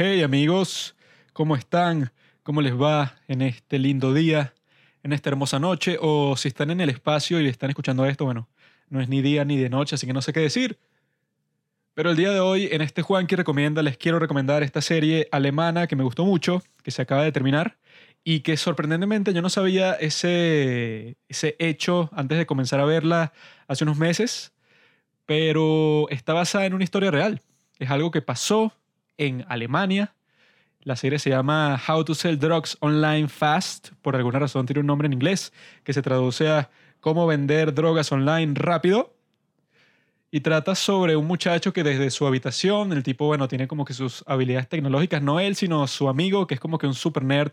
Hey amigos, ¿cómo están? ¿Cómo les va en este lindo día, en esta hermosa noche? O si están en el espacio y están escuchando esto, bueno, no es ni día ni de noche, así que no sé qué decir. Pero el día de hoy, en este Juanqui Recomienda, les quiero recomendar esta serie alemana que me gustó mucho, que se acaba de terminar, y que sorprendentemente yo no sabía ese, ese hecho antes de comenzar a verla hace unos meses, pero está basada en una historia real. Es algo que pasó en Alemania. La serie se llama How to Sell Drugs Online Fast. Por alguna razón tiene un nombre en inglés que se traduce a Cómo vender drogas online rápido. Y trata sobre un muchacho que desde su habitación, el tipo, bueno, tiene como que sus habilidades tecnológicas, no él, sino su amigo, que es como que un super nerd,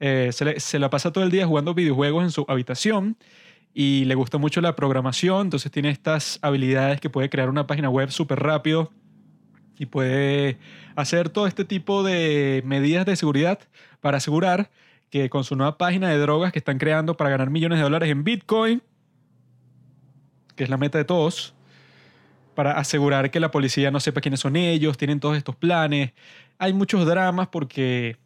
eh, se, se la pasa todo el día jugando videojuegos en su habitación y le gusta mucho la programación, entonces tiene estas habilidades que puede crear una página web súper rápido y puede hacer todo este tipo de medidas de seguridad para asegurar que con su nueva página de drogas que están creando para ganar millones de dólares en Bitcoin, que es la meta de todos, para asegurar que la policía no sepa quiénes son ellos, tienen todos estos planes. Hay muchos dramas porque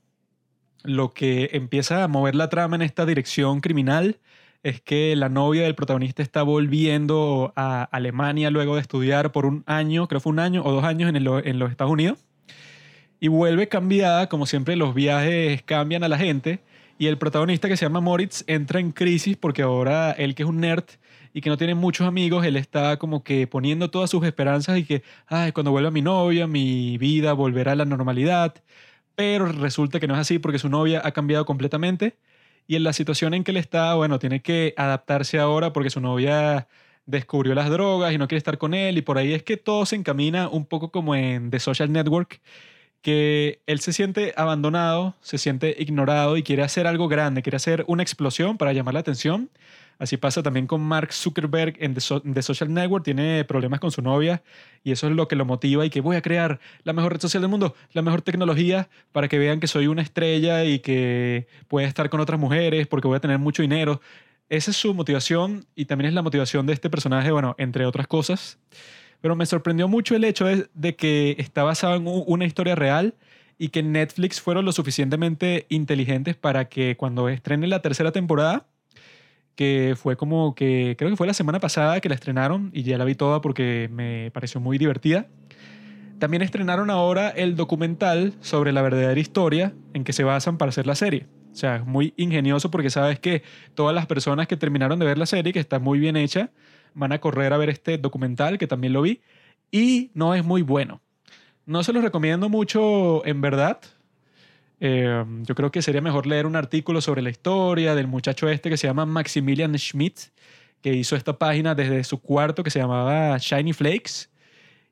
lo que empieza a mover la trama en esta dirección criminal es que la novia del protagonista está volviendo a Alemania luego de estudiar por un año, creo fue un año o dos años en, en los Estados Unidos, y vuelve cambiada, como siempre los viajes cambian a la gente, y el protagonista que se llama Moritz entra en crisis porque ahora él que es un nerd y que no tiene muchos amigos, él está como que poniendo todas sus esperanzas y que, ay, cuando vuelva mi novia, mi vida volverá a la normalidad, pero resulta que no es así porque su novia ha cambiado completamente y en la situación en que él está, bueno, tiene que adaptarse ahora porque su novia descubrió las drogas y no quiere estar con él. Y por ahí es que todo se encamina un poco como en The Social Network, que él se siente abandonado, se siente ignorado y quiere hacer algo grande, quiere hacer una explosión para llamar la atención Así pasa también con Mark Zuckerberg en The, Social Network. Tiene problemas con su novia y eso es lo que lo motiva y que voy a crear la mejor red social del mundo, la mejor tecnología para que vean que soy una estrella y que puedo estar con otras mujeres porque voy a tener mucho dinero. Esa es su motivación y también es la motivación de este personaje, bueno, entre otras cosas. Pero me sorprendió mucho el hecho de, de que está basado en una historia real y que Netflix fueron lo suficientemente inteligentes para que cuando estrene la tercera temporada que fue como que, creo que fue la semana pasada que la estrenaron y ya la vi toda porque me pareció muy divertida. También estrenaron ahora el documental sobre la verdadera historia en que se basan para hacer la serie. O sea, es muy ingenioso porque sabes que todas las personas que terminaron de ver la serie, que está muy bien hecha, van a correr a ver este documental, que también lo vi, y no es muy bueno. No se los recomiendo mucho en verdad, eh, yo creo que sería mejor leer un artículo sobre la historia del muchacho este que se llama Maximilian Schmidt, que hizo esta página desde su cuarto que se llamaba Shiny Flakes.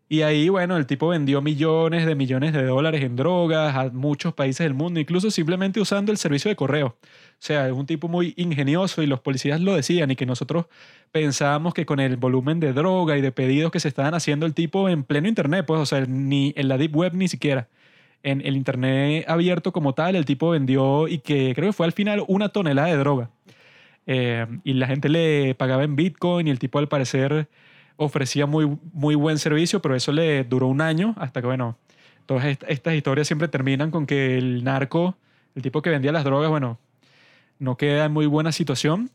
Y ahí, bueno, el tipo vendió millones de millones de dólares en drogas a muchos países del mundo, incluso simplemente usando el servicio de correo. O sea, es un tipo muy ingenioso y los policías lo decían y que nosotros pensábamos que con el volumen de droga y de pedidos que se estaban haciendo el tipo en pleno internet, pues, o sea, ni en la deep web ni siquiera en el Internet abierto como tal, el tipo vendió y que creo que fue al final una tonelada de droga. Eh, y la gente le pagaba en Bitcoin y el tipo al parecer ofrecía muy, muy buen servicio, pero eso le duró un año hasta que, bueno, todas estas historias siempre terminan con que el narco, el tipo que vendía las drogas, bueno, no queda en muy buena situación.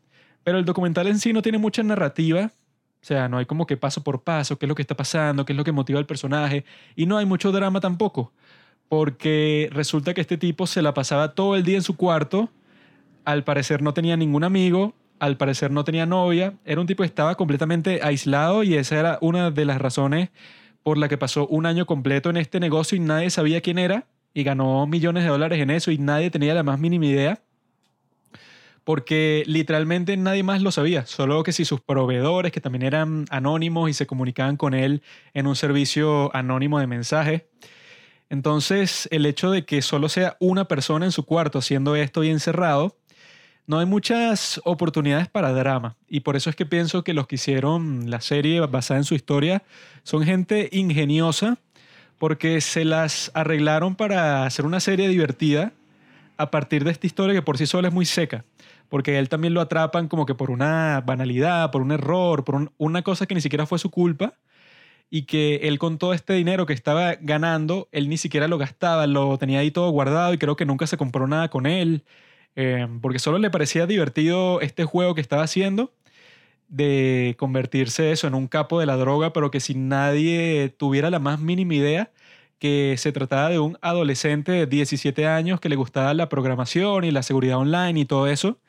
Pero el documental en sí no tiene mucha narrativa, o sea, no hay como que paso por paso, qué es lo que está pasando, qué es lo que motiva al personaje, y no hay mucho drama tampoco porque resulta que este tipo se la pasaba todo el día en su cuarto, al parecer no tenía ningún amigo, al parecer no tenía novia, era un tipo que estaba completamente aislado y esa era una de las razones por la que pasó un año completo en este negocio y nadie sabía quién era y ganó millones de dólares en eso y nadie tenía la más mínima idea. Porque literalmente nadie más lo sabía, solo que si sus proveedores, que también eran anónimos y se comunicaban con él en un servicio anónimo de mensajes, entonces, el hecho de que solo sea una persona en su cuarto haciendo esto y encerrado, no hay muchas oportunidades para drama. Y por eso es que pienso que los que hicieron la serie basada en su historia son gente ingeniosa, porque se las arreglaron para hacer una serie divertida a partir de esta historia que por sí sola es muy seca. Porque él también lo atrapan como que por una banalidad, por un error, por una cosa que ni siquiera fue su culpa y que él con todo este dinero que estaba ganando, él ni siquiera lo gastaba, lo tenía ahí todo guardado y creo que nunca se compró nada con él, eh, porque solo le parecía divertido este juego que estaba haciendo de convertirse eso en un capo de la droga, pero que si nadie tuviera la más mínima idea que se trataba de un adolescente de 17 años que le gustaba la programación y la seguridad online y todo eso,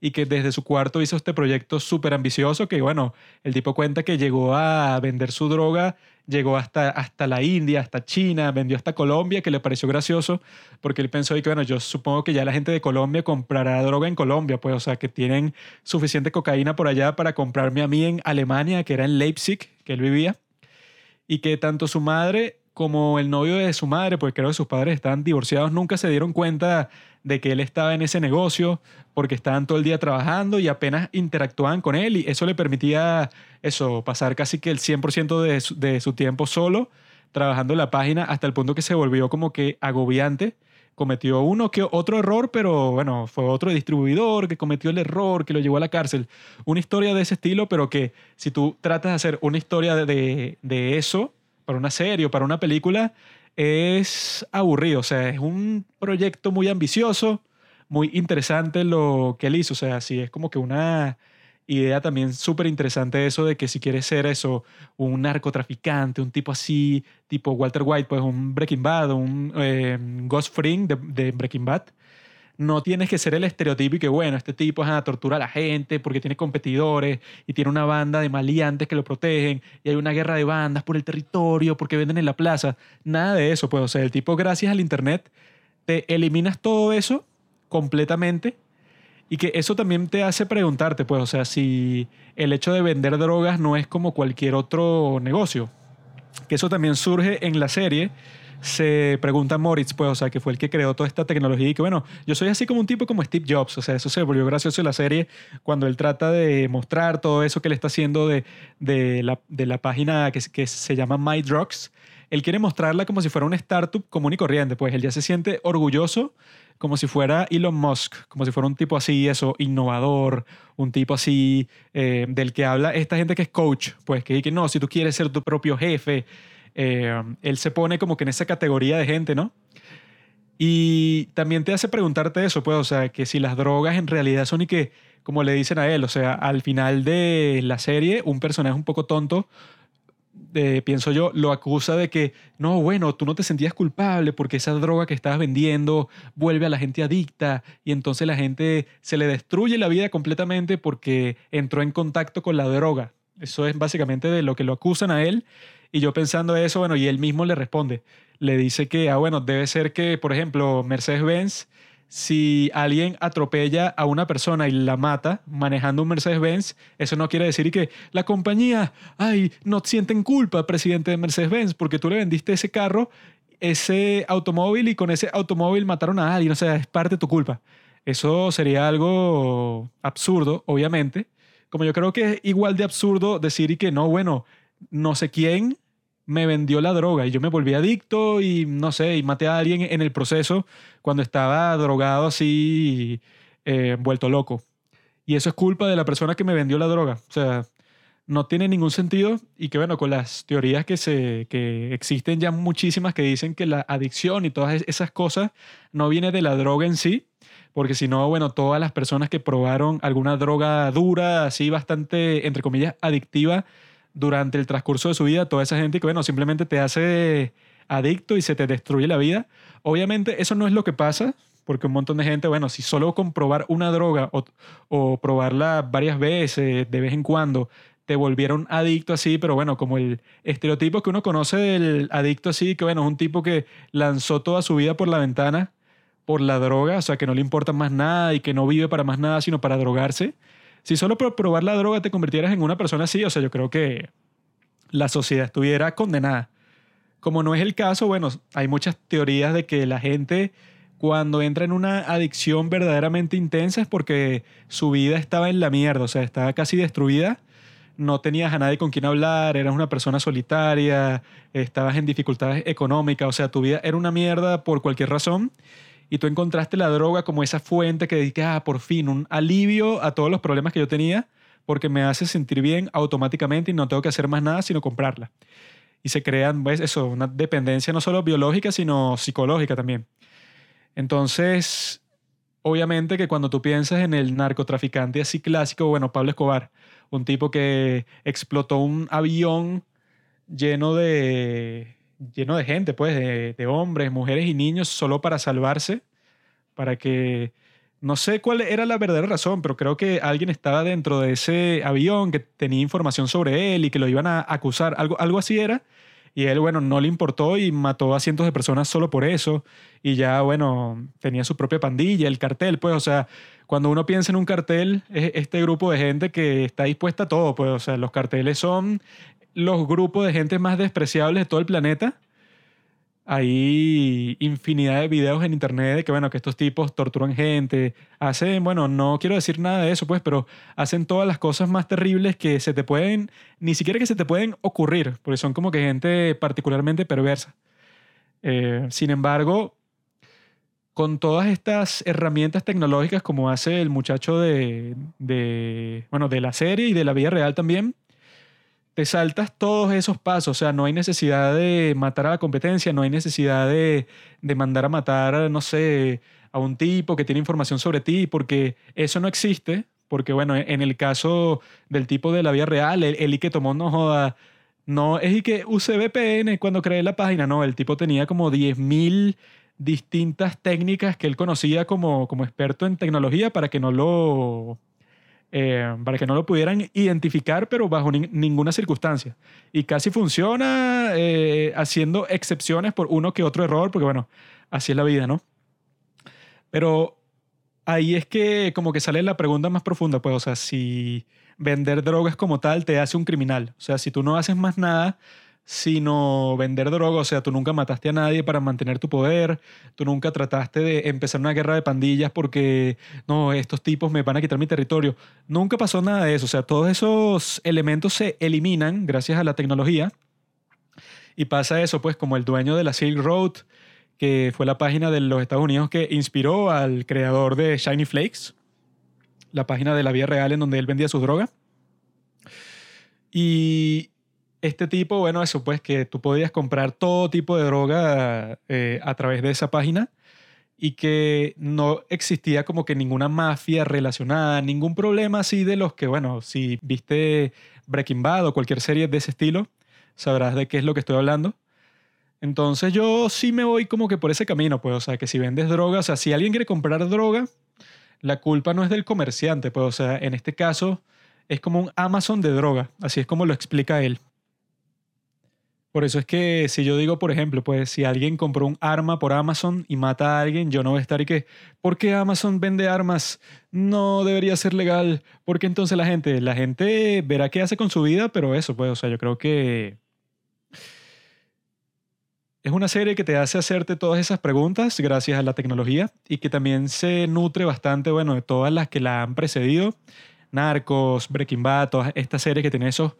y que desde su cuarto hizo este proyecto súper ambicioso que, bueno, el tipo cuenta que llegó a vender su droga, llegó hasta, hasta la India, hasta China, vendió hasta Colombia, que le pareció gracioso, porque él pensó que, bueno, yo supongo que ya la gente de Colombia comprará droga en Colombia, pues, o sea, que tienen suficiente cocaína por allá para comprarme a mí en Alemania, que era en Leipzig, que él vivía, y que tanto su madre como el novio de su madre, pues creo que sus padres estaban divorciados, nunca se dieron cuenta de que él estaba en ese negocio porque estaban todo el día trabajando y apenas interactuaban con él y eso le permitía eso, pasar casi que el 100% de su, de su tiempo solo trabajando la página hasta el punto que se volvió como que agobiante. Cometió uno que otro error, pero bueno, fue otro distribuidor que cometió el error, que lo llevó a la cárcel. Una historia de ese estilo, pero que si tú tratas de hacer una historia de, de eso para una serie o para una película, es aburrido. O sea, es un proyecto muy ambicioso, muy interesante lo que él hizo. O sea, sí, es como que una idea también súper interesante eso de que si quieres ser eso, un narcotraficante, un tipo así, tipo Walter White, pues un Breaking Bad, un eh, Ghost Fring de, de Breaking Bad, no tienes que ser el estereotipo y que, bueno, este tipo es a tortura a la gente porque tiene competidores y tiene una banda de maleantes que lo protegen y hay una guerra de bandas por el territorio porque venden en la plaza. Nada de eso, pues, o sea, el tipo, gracias al Internet, te eliminas todo eso completamente y que eso también te hace preguntarte, pues, o sea, si el hecho de vender drogas no es como cualquier otro negocio. Que eso también surge en la serie se pregunta Moritz, pues, o sea, que fue el que creó toda esta tecnología y que, bueno, yo soy así como un tipo como Steve Jobs, o sea, eso se volvió gracioso en la serie cuando él trata de mostrar todo eso que le está haciendo de, de, la, de la página que, que se llama My Drugs. Él quiere mostrarla como si fuera una startup común y corriente, pues él ya se siente orgulloso como si fuera Elon Musk, como si fuera un tipo así, eso, innovador, un tipo así eh, del que habla esta gente que es coach, pues que, que no, si tú quieres ser tu propio jefe, eh, él se pone como que en esa categoría de gente, ¿no? Y también te hace preguntarte eso, pues, o sea, que si las drogas en realidad son y que, como le dicen a él, o sea, al final de la serie, un personaje un poco tonto, eh, pienso yo, lo acusa de que, no, bueno, tú no te sentías culpable porque esa droga que estabas vendiendo vuelve a la gente adicta y entonces la gente se le destruye la vida completamente porque entró en contacto con la droga. Eso es básicamente de lo que lo acusan a él y yo pensando eso, bueno, y él mismo le responde, le dice que, ah, bueno, debe ser que, por ejemplo, Mercedes-Benz, si alguien atropella a una persona y la mata manejando un Mercedes-Benz, eso no quiere decir que la compañía, ay, no sienten culpa, presidente de Mercedes-Benz, porque tú le vendiste ese carro, ese automóvil y con ese automóvil mataron a alguien, o sea, es parte de tu culpa. Eso sería algo absurdo, obviamente. Como yo creo que es igual de absurdo decir y que no, bueno, no sé quién me vendió la droga y yo me volví adicto y no sé, y maté a alguien en el proceso cuando estaba drogado así, eh, vuelto loco. Y eso es culpa de la persona que me vendió la droga. O sea, no tiene ningún sentido y que bueno, con las teorías que, se, que existen ya muchísimas que dicen que la adicción y todas esas cosas no viene de la droga en sí, porque si no, bueno, todas las personas que probaron alguna droga dura, así bastante, entre comillas, adictiva, durante el transcurso de su vida, toda esa gente que, bueno, simplemente te hace adicto y se te destruye la vida. Obviamente eso no es lo que pasa, porque un montón de gente, bueno, si solo con probar una droga o, probarla varias veces, de vez en cuando, te volvieron adicto así, pero bueno, como el estereotipo que uno conoce del adicto así, que bueno, es un tipo que lanzó toda su vida por la ventana por la droga, o sea, que no le importa más nada y que no vive para más nada, sino para drogarse. Si solo por probar la droga te convirtieras en una persona así, o sea, yo creo que la sociedad estuviera condenada. Como no es el caso, bueno, hay muchas teorías de que la gente cuando entra en una adicción verdaderamente intensa es porque su vida estaba en la mierda, o sea, estaba casi destruida, no tenías a nadie con quien hablar, eras una persona solitaria, estabas en dificultades económicas, o sea, tu vida era una mierda por cualquier razón y tú encontraste la droga como esa fuente que dices, ah, por fin, un alivio a todos los problemas que yo tenía, porque me hace sentir bien automáticamente y no tengo que hacer más nada sino comprarla. y se crean, pues, eso, una dependencia no solo biológica, sino psicológica también. Entonces, obviamente que cuando tú piensas en el narcotraficante así clásico, bueno, Pablo Escobar, un tipo que explotó un avión lleno de, lleno de gente, pues, de, hombres, mujeres y niños, solo para salvarse, para que no sé cuál era la verdadera razón, pero creo que alguien estaba dentro de ese avión que tenía información sobre él y que lo iban a acusar, algo, algo así era. Y él, bueno, no le importó y mató a cientos de personas solo por eso. Y ya, bueno, tenía su propia pandilla, el cartel, pues, o sea, cuando uno piensa en un cartel, es este grupo de gente que está dispuesta a todo, pues, o sea, los carteles son los grupos de gente más despreciables de todo el planeta hay infinidad de videos en internet de que, bueno, que estos tipos torturan gente, hacen, bueno, no quiero decir nada de eso, pues, pero hacen todas las cosas más terribles que se te pueden, ni siquiera que se te pueden ocurrir, porque son como que gente particularmente perversa. Eh, sin embargo, con todas estas herramientas tecnológicas como hace el muchacho de, bueno, de la serie y de la vida real también, te saltas todos esos pasos, o sea, no hay necesidad de matar a la competencia, no hay necesidad de, mandar a matar, no sé, a un tipo que tiene información sobre ti, porque eso no existe, porque bueno, en el caso del tipo de la vida real, el, que tomó no joda, no es y que use VPN cuando creé la página, no, el tipo tenía como 10.000 distintas técnicas que él conocía como, como experto en tecnología para que no lo eh, para que no lo pudieran identificar, pero bajo ninguna circunstancia. Y casi funciona eh, haciendo excepciones por uno que otro error, porque bueno, así es la vida, ¿no? Pero ahí es que como que sale la pregunta más profunda, pues, o sea, si vender drogas como tal te hace un criminal, o sea, si tú no haces más nada, sino vender droga. O sea, tú nunca mataste a nadie para mantener tu poder, tú nunca trataste de empezar una guerra de pandillas porque, no, estos tipos me van a quitar mi territorio. Nunca pasó nada de eso. O sea, todos esos elementos se eliminan gracias a la tecnología. Y pasa eso, pues, como el dueño de la Silk Road, que fue la página de los Estados Unidos que inspiró al creador de Shiny Flakes, la página de la vida real en donde él vendía sus drogas. Y este tipo, bueno, eso pues que tú podías comprar todo tipo de droga eh, a través de esa página y que no existía como que ninguna mafia relacionada, ningún problema así de los que, bueno, si viste Breaking Bad o cualquier serie de ese estilo, sabrás de qué es lo que estoy hablando. Entonces yo sí me voy como que por ese camino, pues, o sea, que si vendes droga, o sea, si alguien quiere comprar droga, la culpa no es del comerciante, pues, o sea, en este caso es como un Amazon de droga, así es como lo explica él. Por eso es que si yo digo, por ejemplo, pues si alguien compró un arma por Amazon y mata a alguien, yo no voy a estar y que, ¿por qué Amazon vende armas? No debería ser legal. Porque entonces la gente, la gente verá qué hace con su vida, pero eso, pues, o sea, yo creo que es una serie que te hace hacerte todas esas preguntas gracias a la tecnología y que también se nutre bastante, bueno, de todas las que la han precedido. Narcos, Breaking Bad, todas estas series que tienen esos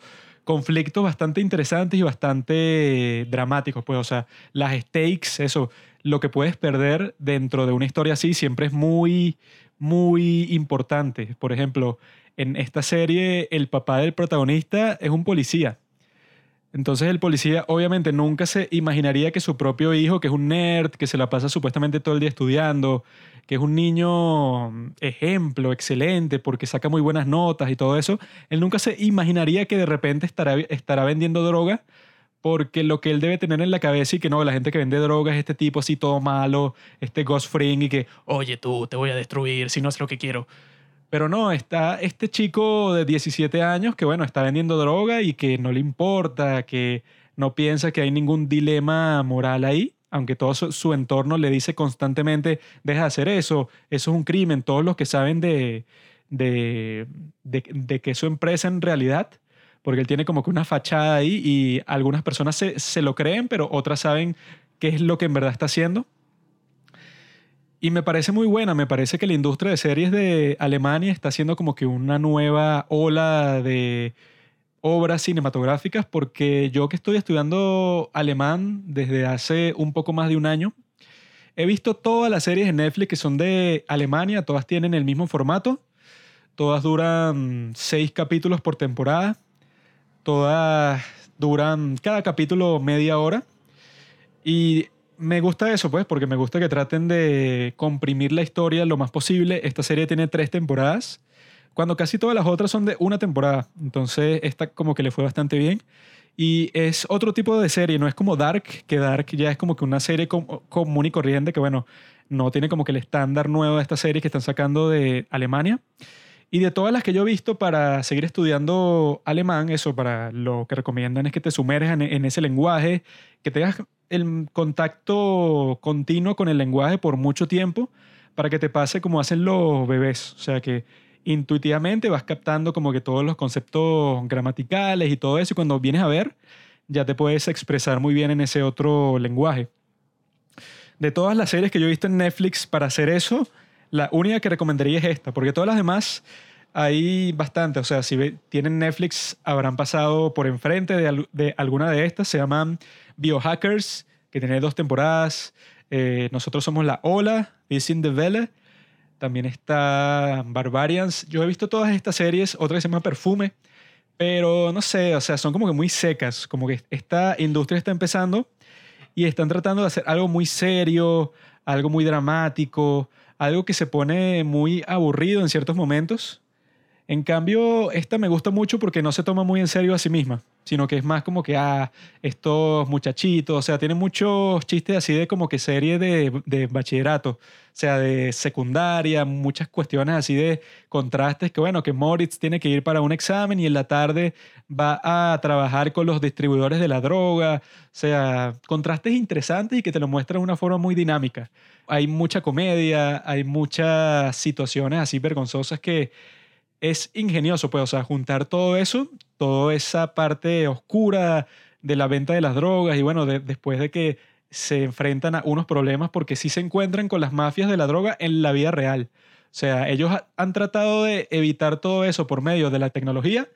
conflictos bastante interesantes y bastante dramáticos, pues, o sea, las stakes, eso, lo que puedes perder dentro de una historia así siempre es muy, muy importante. Por ejemplo, en esta serie el papá del protagonista es un policía entonces el policía obviamente nunca se imaginaría que su propio hijo, que es un nerd, que se la pasa supuestamente todo el día estudiando, que es un niño mm, ejemplo, excelente, porque saca muy buenas notas y todo eso, él nunca se imaginaría que de repente estará, estará vendiendo droga, porque lo que él debe tener en la cabeza y que no, la gente que vende droga es este tipo así todo malo, este ghost fring y que, oye tú, te voy a destruir si no es lo que quiero. Pero no, está este chico de 17 años que, bueno, está vendiendo droga y que no le importa, que no piensa que hay ningún dilema moral ahí, aunque todo su, entorno le dice constantemente, deja de hacer eso, eso es un crimen. Todos los que saben de, de, de, que es su empresa en realidad, porque él tiene como que una fachada ahí y algunas personas se, se lo creen, pero otras saben qué es lo que en verdad está haciendo. Y me parece muy buena, me parece que la industria de series de Alemania está haciendo como que una nueva ola de obras cinematográficas, porque yo que estoy estudiando alemán desde hace un poco más de un año, he visto todas las series de Netflix que son de Alemania, todas tienen el mismo formato, todas duran seis capítulos por temporada, todas Duran cada capítulo media hora. Y me gusta eso, pues, porque me gusta que traten de comprimir la historia lo más posible. Esta serie tiene tres temporadas, cuando casi todas las otras son de una temporada. Entonces, esta como que le fue bastante bien. Y es otro tipo de serie, no es como Dark, que Dark ya es como que una serie común y corriente, que bueno, no tiene como que el estándar nuevo de esta serie que están sacando de Alemania. Y de todas las que yo he visto para seguir estudiando alemán, eso para lo que recomiendan es que te sumerjas en, ese lenguaje, que tengas el contacto continuo con el lenguaje por mucho tiempo para que te pase como hacen los bebés. O sea que intuitivamente vas captando como que todos los conceptos gramaticales y todo eso y cuando vienes a ver ya te puedes expresar muy bien en ese otro lenguaje. De todas las series que yo he en Netflix para hacer eso, la única que recomendaría es esta, porque todas las demás hay bastante. O sea, si tienen Netflix, habrán pasado por enfrente de, alguna de estas. Se llaman Biohackers, que tiene dos temporadas. Eh, nosotros somos La Ola, in the Vele. También está Barbarians. Yo he visto todas estas series, otra que se llama Perfume. Pero no sé, o sea, son como que muy secas. Como que esta industria está empezando y están tratando de hacer algo muy serio, algo muy dramático, algo que se pone muy aburrido en ciertos momentos. En cambio, esta me gusta mucho porque no se toma muy en serio a sí misma, sino que es más como que, ah, estos muchachitos, o sea, tiene muchos chistes así de como que serie de, de bachillerato, o sea, de secundaria, muchas cuestiones así de contrastes, que bueno, que Moritz tiene que ir para un examen y en la tarde va a trabajar con los distribuidores de la droga, o sea, contrastes interesantes y que te lo muestran de una forma muy dinámica. Hay mucha comedia, hay muchas situaciones así vergonzosas que es ingenioso, pues, o sea, juntar todo eso, toda esa parte oscura de la venta de las drogas y bueno, después de que se enfrentan a unos problemas porque sí se encuentran con las mafias de la droga en la vida real. O sea, ellos han tratado de evitar todo eso por medio de la tecnología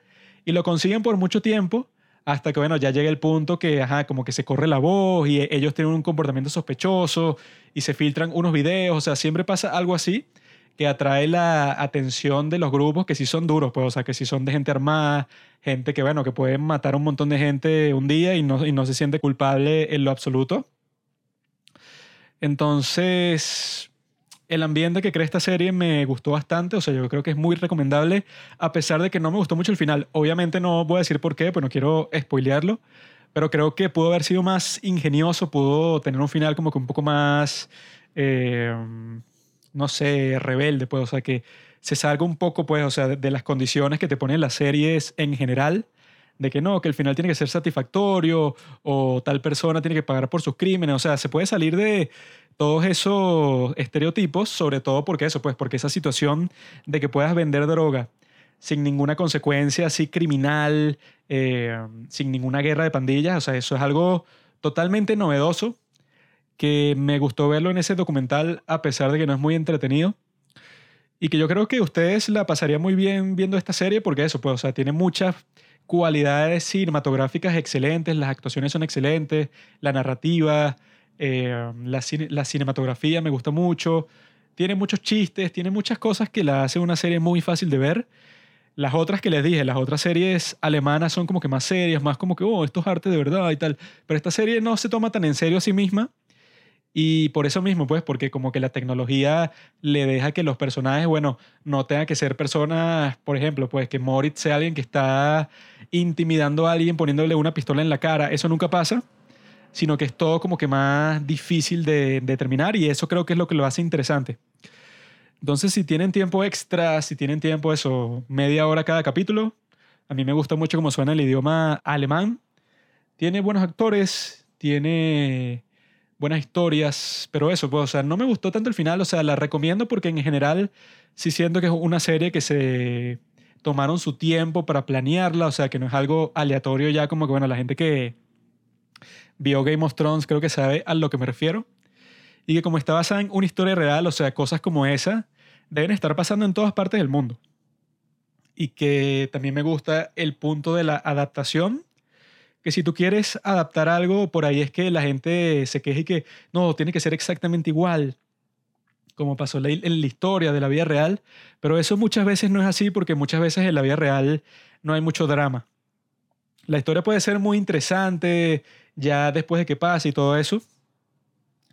y lo consiguen por mucho tiempo hasta que, bueno, ya llega el punto que, ajá, como que se corre la voz y ellos tienen un comportamiento sospechoso y se filtran unos videos, o sea, siempre pasa algo así que atrae la atención de los grupos que sí son duros, pues, o sea, que sí son de gente armada, gente que, bueno, que pueden matar a un montón de gente un día y no, y no se siente culpable en lo absoluto. Entonces, el ambiente que crea esta serie me gustó bastante, o sea, yo creo que es muy recomendable, a pesar de que no me gustó mucho el final. Obviamente no voy a decir por qué, pues no quiero spoilearlo, pero creo que pudo haber sido más ingenioso, pudo tener un final como que un poco más... Eh, no sé, rebelde, pues, o sea, que se salga un poco, pues, o sea, de, las condiciones que te ponen las series en general, de que no, que el final tiene que ser satisfactorio o tal persona tiene que pagar por sus crímenes, o sea, se puede salir de todos esos estereotipos, sobre todo porque eso, pues, porque esa situación de que puedas vender droga sin ninguna consecuencia así criminal, eh, sin ninguna guerra de pandillas, o sea, eso es algo totalmente novedoso que me gustó verlo en ese documental a pesar de que no es muy entretenido y que yo creo que ustedes la pasarían muy bien viendo esta serie porque eso, pues, o sea, tiene muchas cualidades cinematográficas excelentes, las actuaciones son excelentes, la narrativa, eh, la, la, cinematografía me gusta mucho, tiene muchos chistes, tiene muchas cosas que la hacen una serie muy fácil de ver. Las otras que les dije, las otras series alemanas son como que más serias, más como que, oh, esto es arte de verdad y tal. Pero esta serie no se toma tan en serio a sí misma y por eso mismo, pues, porque como que la tecnología le deja que los personajes, bueno, no tengan que ser personas, por ejemplo, pues que Moritz sea alguien que está intimidando a alguien poniéndole una pistola en la cara. Eso nunca pasa, sino que es todo como que más difícil de determinar y eso creo que es lo que lo hace interesante. Entonces, si tienen tiempo extra, si tienen tiempo eso, media hora cada capítulo, a mí me gusta mucho cómo suena el idioma alemán. Tiene buenos actores, tiene buenas historias, pero eso, pues, o sea, no me gustó tanto el final, o sea, la recomiendo porque en general sí siento que es una serie que se tomaron su tiempo para planearla, o sea, que no es algo aleatorio ya como que, bueno, la gente que vio Game of Thrones creo que sabe a lo que me refiero, y que como está basada en una historia real, o sea, cosas como esa deben estar pasando en todas partes del mundo. Y que también me gusta el punto de la adaptación que si tú quieres adaptar algo, por ahí es que la gente se queje y que no, tiene que ser exactamente igual, como pasó en la historia de la vida real, pero eso muchas veces no es así porque muchas veces en la vida real no hay mucho drama. La historia puede ser muy interesante ya después de que pase y todo eso.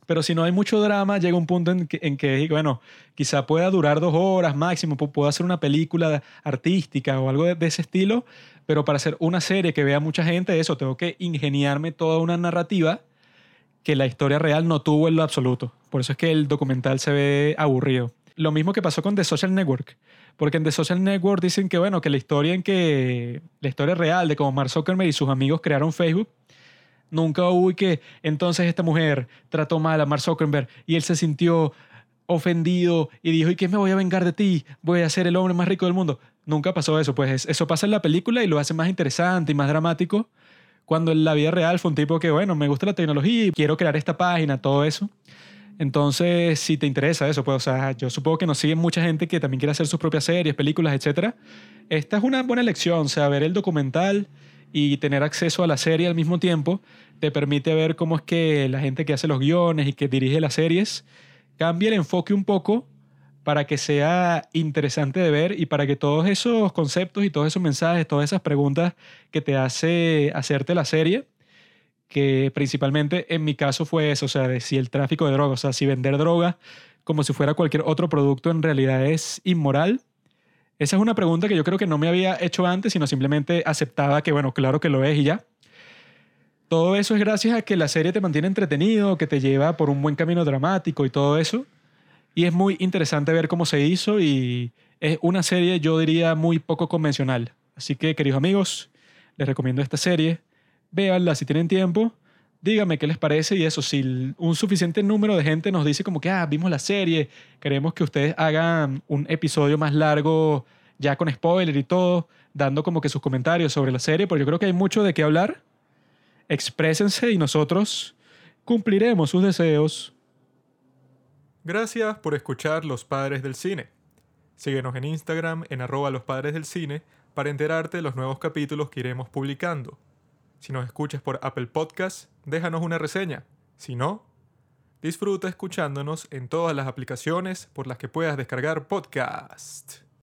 Pero si no hay mucho drama, llega un punto en que, en que, bueno, quizá pueda durar dos horas máximo, puedo hacer una película artística o algo de, de ese estilo, pero para hacer una serie que vea mucha gente, eso, tengo que ingeniarme toda una narrativa que la historia real no tuvo en lo absoluto. Por eso es que el documental se ve aburrido. Lo mismo que pasó con The Social Network. Porque en The Social Network dicen que, bueno, que la historia en que. La historia real de cómo Mark Zuckerberg y sus amigos crearon Facebook. Nunca hubo que entonces esta mujer trató mal a Mark Zuckerberg y él se sintió ofendido y dijo, ¿y qué me voy a vengar de ti? Voy a ser el hombre más rico del mundo. Nunca pasó eso, pues eso pasa en la película y lo hace más interesante y más dramático cuando en la vida real fue un tipo que, bueno, me gusta la tecnología y quiero crear esta página, todo eso. Entonces, si te interesa eso, pues, o sea, yo supongo que nos siguen mucha gente que también quiere hacer sus propias series, películas, etc. Esta es una buena elección, o sea, ver el documental y tener acceso a la serie al mismo tiempo te permite ver cómo es que la gente que hace los guiones y que dirige las series cambia el enfoque un poco para que sea interesante de ver y para que todos esos conceptos y todos esos mensajes, todas esas preguntas que te hace hacerte la serie, que principalmente en mi caso fue eso, o sea, de si el tráfico de drogas, o sea, si vender droga como si fuera cualquier otro producto en realidad es inmoral. Esa es una pregunta que yo creo que no me había hecho antes, sino simplemente aceptaba que, bueno, claro que lo es y ya. Todo eso es gracias a que la serie te mantiene entretenido, que te lleva por un buen camino dramático y todo eso. Y es muy interesante ver cómo se hizo y es una serie, yo diría, muy poco convencional. Así que, queridos amigos, les recomiendo esta serie. Véanla si tienen tiempo. Díganme qué les parece y eso, si un suficiente número de gente nos dice como que, ah, vimos la serie, queremos que ustedes hagan un episodio más largo, ya con spoiler y todo, dando como que sus comentarios sobre la serie, porque yo creo que hay mucho de qué hablar. Exprésense y nosotros cumpliremos sus deseos. Gracias por escuchar Los Padres del Cine. Síguenos en Instagram en arroba los padres del cine para enterarte de los nuevos capítulos que iremos publicando. Si nos escuchas por Apple Podcast, déjanos una reseña. Si no, disfruta escuchándonos en todas las aplicaciones por las que puedas descargar podcast.